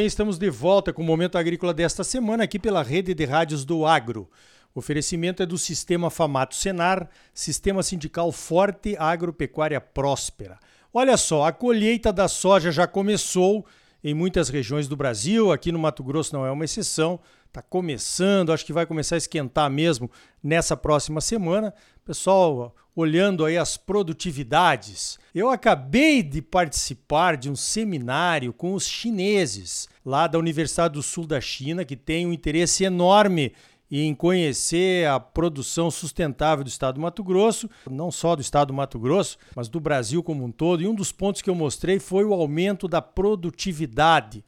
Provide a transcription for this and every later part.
bem? Estamos de volta com o Momento Agrícola desta semana aqui pela rede de rádios do Agro. O oferecimento é do Sistema Famato Senar, Sistema Sindical Forte Agropecuária Próspera. Olha só, a colheita da soja já começou em muitas regiões do Brasil, aqui no Mato Grosso não é uma exceção. Está começando, acho que vai começar a esquentar mesmo nessa próxima semana. Pessoal, olhando aí as produtividades. Eu acabei de participar de um seminário com os chineses lá da Universidade do Sul da China, que tem um interesse enorme em conhecer a produção sustentável do estado do Mato Grosso, não só do estado do Mato Grosso, mas do Brasil como um todo. E um dos pontos que eu mostrei foi o aumento da produtividade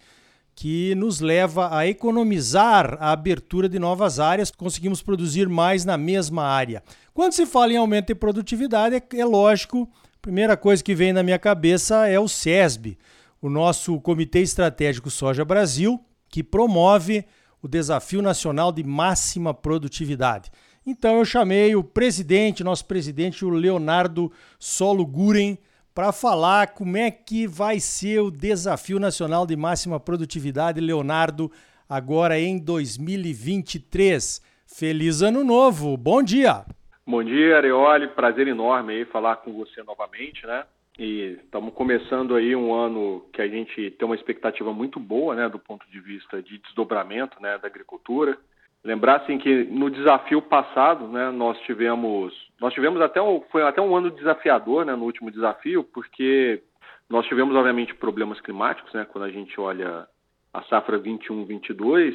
que nos leva a economizar a abertura de novas áreas, conseguimos produzir mais na mesma área. Quando se fala em aumento de produtividade, é, é lógico, a primeira coisa que vem na minha cabeça é o SESB, o nosso Comitê Estratégico Soja Brasil, que promove o Desafio Nacional de Máxima Produtividade. Então eu chamei o presidente, nosso presidente, o Leonardo Solo Guren, para falar como é que vai ser o desafio nacional de máxima produtividade, Leonardo, agora em 2023. Feliz ano novo, bom dia! Bom dia, Areoli, prazer enorme aí falar com você novamente, né? E estamos começando aí um ano que a gente tem uma expectativa muito boa, né, do ponto de vista de desdobramento, né, da agricultura. Lembrar assim que no desafio passado, né, nós tivemos, nós tivemos até um, foi até um ano desafiador, né, no último desafio, porque nós tivemos obviamente problemas climáticos, né, quando a gente olha a safra 21/22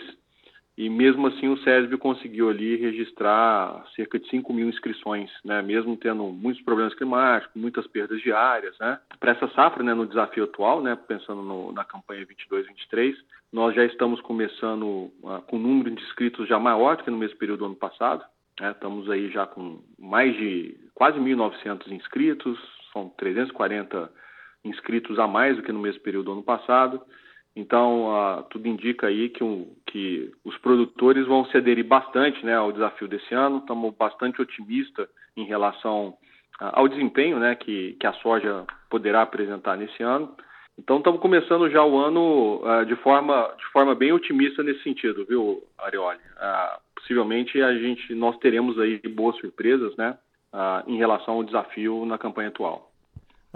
e mesmo assim o SESB conseguiu ali registrar cerca de 5 mil inscrições, né? mesmo tendo muitos problemas climáticos, muitas perdas diárias. Né? Para essa safra, né, no desafio atual, né, pensando no, na campanha 22-23, nós já estamos começando uh, com um número de inscritos já maior do que no mesmo período do ano passado. Né? Estamos aí já com mais de quase 1.900 inscritos, são 340 inscritos a mais do que no mesmo período do ano passado. Então, tudo indica aí que, um, que, os produtores vão se aderir bastante né, ao desafio desse ano. Estamos bastante otimistas em relação ao desempenho né, que, que a soja poderá apresentar nesse ano. Então, estamos começando já o ano de, forma, de forma bem otimista nesse sentido, viu, Arioli? possivelmente a gente, nós teremos aí boas surpresas né, em relação ao desafio na campanha atual.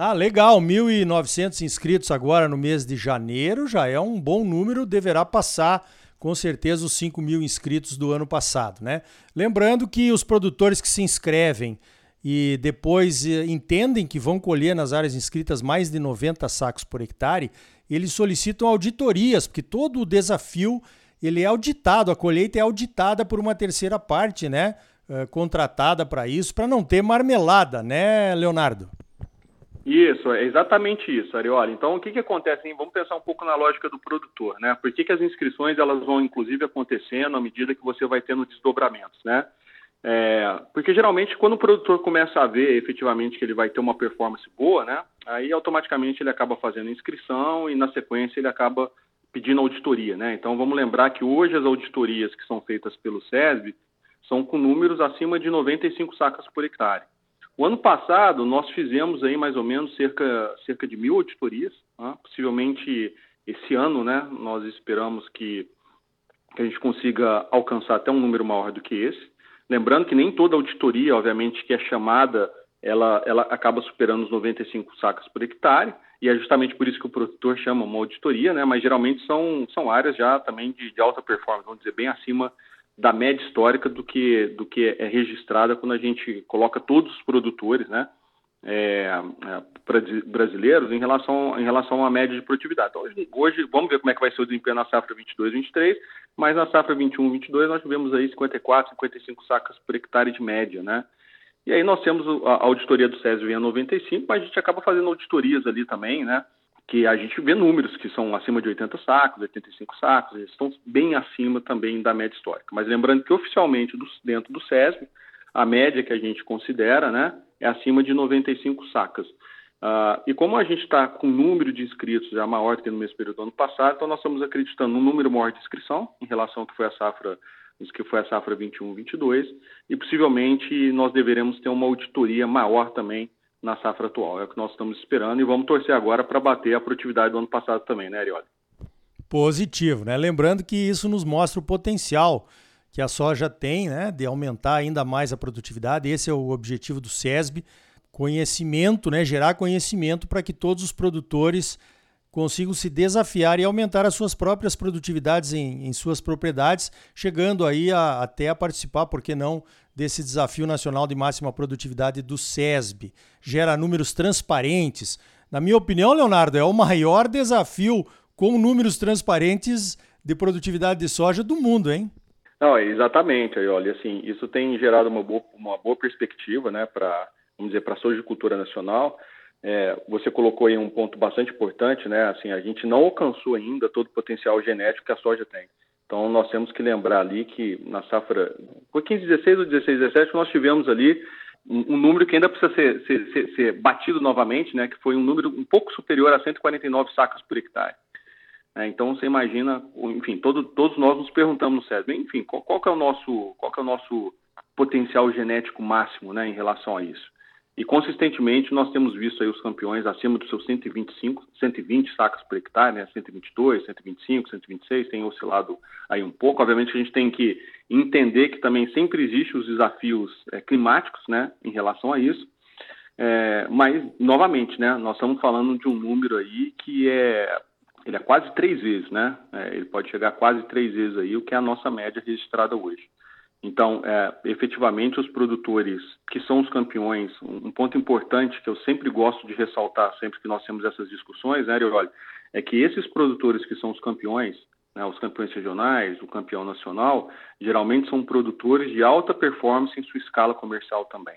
Ah, legal, 1.900 inscritos agora no mês de janeiro, já é um bom número, deverá passar com certeza os 5 mil inscritos do ano passado, né? Lembrando que os produtores que se inscrevem e depois eh, entendem que vão colher nas áreas inscritas mais de 90 sacos por hectare, eles solicitam auditorias, porque todo o desafio ele é auditado, a colheita é auditada por uma terceira parte, né? Uh, contratada para isso, para não ter marmelada, né, Leonardo? Isso, é exatamente isso, Arioli. Então, o que, que acontece? Vamos pensar um pouco na lógica do produtor, né? Por que, que as inscrições elas vão, inclusive, acontecendo à medida que você vai tendo desdobramentos, né? É, porque geralmente quando o produtor começa a ver efetivamente que ele vai ter uma performance boa, né? Aí automaticamente ele acaba fazendo inscrição e na sequência ele acaba pedindo auditoria, né? Então vamos lembrar que hoje as auditorias que são feitas pelo SESB são com números acima de 95 sacas por hectare. O ano passado, nós fizemos aí mais ou menos cerca, cerca de mil auditorias. Né? Possivelmente esse ano, né, nós esperamos que, que a gente consiga alcançar até um número maior do que esse. Lembrando que nem toda auditoria, obviamente, que é chamada, ela, ela acaba superando os 95 sacas por hectare, e é justamente por isso que o produtor chama uma auditoria, né? mas geralmente são, são áreas já também de, de alta performance, vamos dizer, bem acima da média histórica do que, do que é registrada quando a gente coloca todos os produtores né, é, é, brasileiros em relação, em relação à média de produtividade. Então, hoje, hoje, vamos ver como é que vai ser o desempenho na safra 22-23, mas na safra 21-22 nós tivemos aí 54, 55 sacas por hectare de média, né? E aí nós temos a auditoria do SESI em 95, mas a gente acaba fazendo auditorias ali também, né? Que a gente vê números que são acima de 80 sacos, 85 sacos, eles estão bem acima também da média histórica. Mas lembrando que oficialmente do, dentro do SESB, a média que a gente considera né, é acima de 95 sacas. Uh, e como a gente está com um número de inscritos já maior do que no mesmo período do ano passado, então nós estamos acreditando num número maior de inscrição em relação ao que foi a safra, que foi a safra 21-22, e possivelmente nós deveremos ter uma auditoria maior também na safra atual. É o que nós estamos esperando e vamos torcer agora para bater a produtividade do ano passado também, né, Arioli? Positivo, né? Lembrando que isso nos mostra o potencial que a soja tem, né, de aumentar ainda mais a produtividade. Esse é o objetivo do SESB, conhecimento, né, gerar conhecimento para que todos os produtores consigam se desafiar e aumentar as suas próprias produtividades em, em suas propriedades, chegando aí a, até a participar, por que não, desse desafio nacional de máxima produtividade do SESB. Gera números transparentes. Na minha opinião, Leonardo, é o maior desafio com números transparentes de produtividade de soja do mundo, hein? Não, exatamente. Aí, olha, assim, isso tem gerado uma boa, uma boa perspectiva, né, para, vamos dizer, para a sojicultura nacional. É, você colocou aí um ponto bastante importante, né? Assim, a gente não alcançou ainda todo o potencial genético que a soja tem. Então, nós temos que lembrar ali que na safra, foi 15, 16 ou 16, 17, nós tivemos ali um, um número que ainda precisa ser, ser, ser, ser, batido novamente, né? Que foi um número um pouco superior a 149 sacas por hectare. É, então, você imagina, enfim, todo, todos nós nos perguntamos no SESB, enfim, qual, qual, é o nosso, qual é o nosso potencial genético máximo, né, em relação a isso? E consistentemente nós temos visto aí os campeões acima dos seus 125, 120 sacas por hectare, né? 122, 125, 126, tem oscilado aí um pouco. Obviamente a gente tem que entender que também sempre existem os desafios é, climáticos, né, em relação a isso. É, mas novamente, né, nós estamos falando de um número aí que é ele é quase três vezes, né? É, ele pode chegar quase três vezes aí o que é a nossa média registrada hoje. Então, é, efetivamente, os produtores que são os campeões, um ponto importante que eu sempre gosto de ressaltar sempre que nós temos essas discussões, né, Arioli, é que esses produtores que são os campeões, né, os campeões regionais, o campeão nacional, geralmente são produtores de alta performance em sua escala comercial também.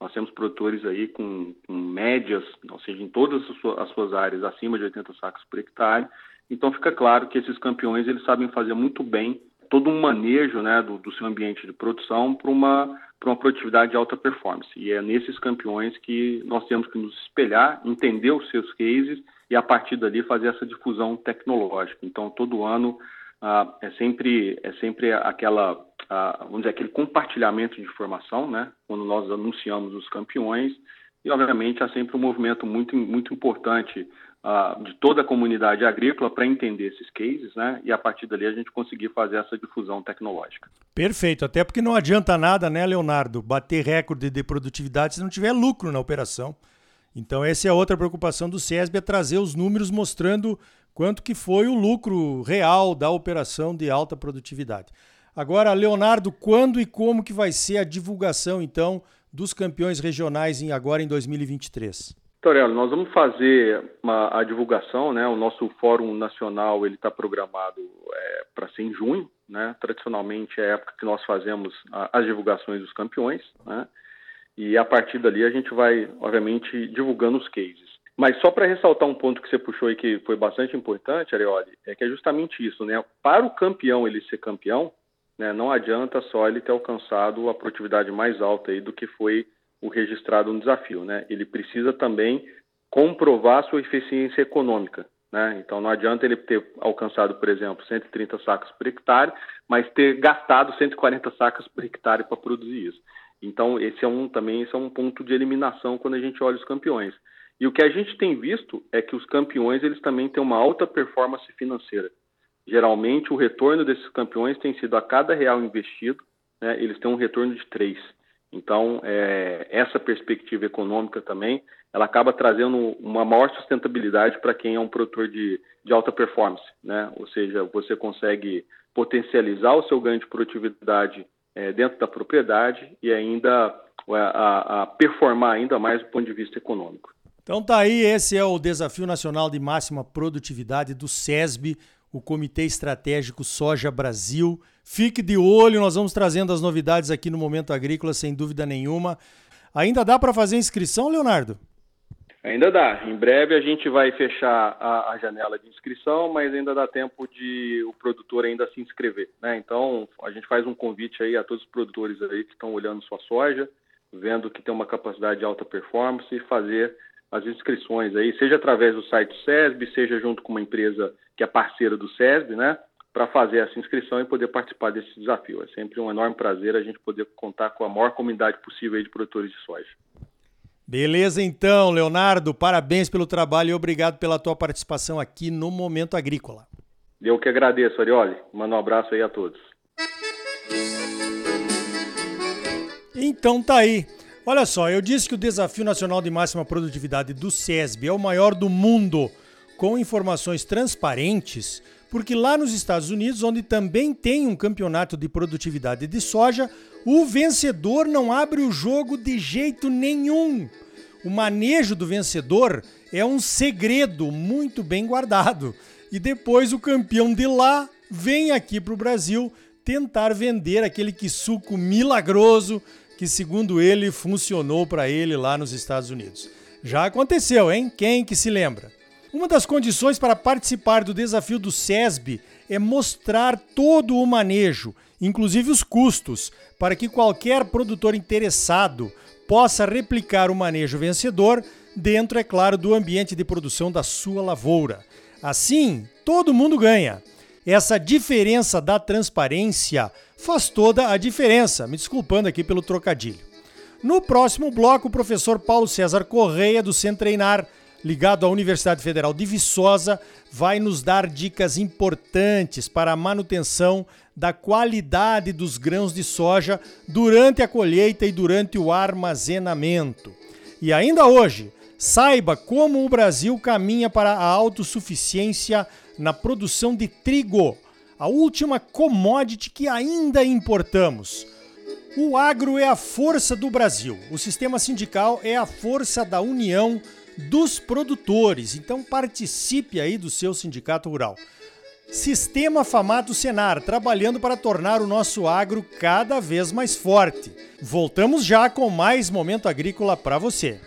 Nós temos produtores aí com, com médias, ou seja, em todas as suas áreas, acima de 80 sacos por hectare. Então, fica claro que esses campeões eles sabem fazer muito bem todo um manejo né, do, do seu ambiente de produção para uma, uma produtividade de alta performance. E é nesses campeões que nós temos que nos espelhar, entender os seus cases e, a partir dali, fazer essa difusão tecnológica. Então, todo ano ah, é, sempre, é sempre aquela, ah, vamos dizer, aquele compartilhamento de informação, né, quando nós anunciamos os campeões. E, obviamente, há sempre um movimento muito, muito importante de toda a comunidade agrícola para entender esses cases, né? E a partir dali a gente conseguir fazer essa difusão tecnológica. Perfeito, até porque não adianta nada, né, Leonardo, bater recorde de produtividade se não tiver lucro na operação. Então essa é outra preocupação do SESB, é trazer os números mostrando quanto que foi o lucro real da operação de alta produtividade. Agora, Leonardo, quando e como que vai ser a divulgação, então, dos campeões regionais em agora em 2023? Torello, nós vamos fazer uma, a divulgação, né? O nosso Fórum Nacional ele está programado é, para ser em junho, né? Tradicionalmente é a época que nós fazemos a, as divulgações dos campeões, né? E a partir dali a gente vai, obviamente, divulgando os cases. Mas só para ressaltar um ponto que você puxou aí que foi bastante importante, Arioli, é que é justamente isso, né? Para o campeão ele ser campeão, né? Não adianta só ele ter alcançado a produtividade mais alta aí do que foi o registrado no desafio, né? Ele precisa também comprovar sua eficiência econômica, né? Então não adianta ele ter alcançado, por exemplo, 130 sacas por hectare, mas ter gastado 140 sacas por hectare para produzir isso. Então esse é um também esse é um ponto de eliminação quando a gente olha os campeões. E o que a gente tem visto é que os campeões eles também têm uma alta performance financeira. Geralmente o retorno desses campeões tem sido a cada real investido, né, eles têm um retorno de 3. Então, é, essa perspectiva econômica também, ela acaba trazendo uma maior sustentabilidade para quem é um produtor de, de alta performance, né? Ou seja, você consegue potencializar o seu ganho de produtividade é, dentro da propriedade e ainda a, a, a performar ainda mais do ponto de vista econômico. Então tá aí, esse é o Desafio Nacional de Máxima Produtividade do SESB, o Comitê Estratégico Soja Brasil. Fique de olho, nós vamos trazendo as novidades aqui no Momento Agrícola, sem dúvida nenhuma. Ainda dá para fazer inscrição, Leonardo? Ainda dá. Em breve a gente vai fechar a, a, janela de inscrição, mas ainda dá tempo de o produtor ainda se inscrever. Né? Então a gente faz um convite aí a todos os produtores aí que estão olhando sua soja, vendo que tem uma capacidade de alta performance e fazer as inscrições aí, seja através do site do SESB, seja junto com uma empresa que é parceira do SESB, né? Para fazer essa inscrição e poder participar desse desafio. É sempre um enorme prazer a gente poder contar com a maior comunidade possível de produtores de soja. Beleza, então, Leonardo, parabéns pelo trabalho e obrigado pela tua participação aqui no Momento Agrícola. Eu que agradeço, Arioli. Manda um abraço aí a todos. Então tá aí. Olha só, eu disse que o Desafio Nacional de Máxima Produtividade do SESB é o maior do mundo, com informações transparentes, porque lá nos Estados Unidos, onde também tem um campeonato de produtividade de soja, o vencedor não abre o jogo de jeito nenhum. O manejo do vencedor é um segredo muito bem guardado. E depois o campeão de lá vem aqui para o Brasil tentar vender aquele que suco milagroso que, segundo ele, funcionou para ele lá nos Estados Unidos. Já aconteceu, hein? Quem que se lembra? Uma das condições para participar do desafio do SESB é mostrar todo o manejo, inclusive os custos, para que qualquer produtor interessado possa replicar o manejo vencedor dentro, é claro, do ambiente de produção da sua lavoura. Assim, todo mundo ganha. Essa diferença da transparência faz toda a diferença. Me desculpando aqui pelo trocadilho. No próximo bloco, o professor Paulo César Correia, do Centro Treinar, ligado à Universidade Federal de Viçosa, vai nos dar dicas importantes para a manutenção da qualidade dos grãos de soja durante a colheita e durante o armazenamento. E ainda hoje, saiba como o Brasil caminha para a autossuficiência na produção de trigo a última commodity que ainda importamos. O agro é a força do Brasil. O sistema sindical é a força da união dos produtores. Então participe aí do seu sindicato rural. Sistema Famato Senar, trabalhando para tornar o nosso agro cada vez mais forte. Voltamos já com mais momento agrícola para você.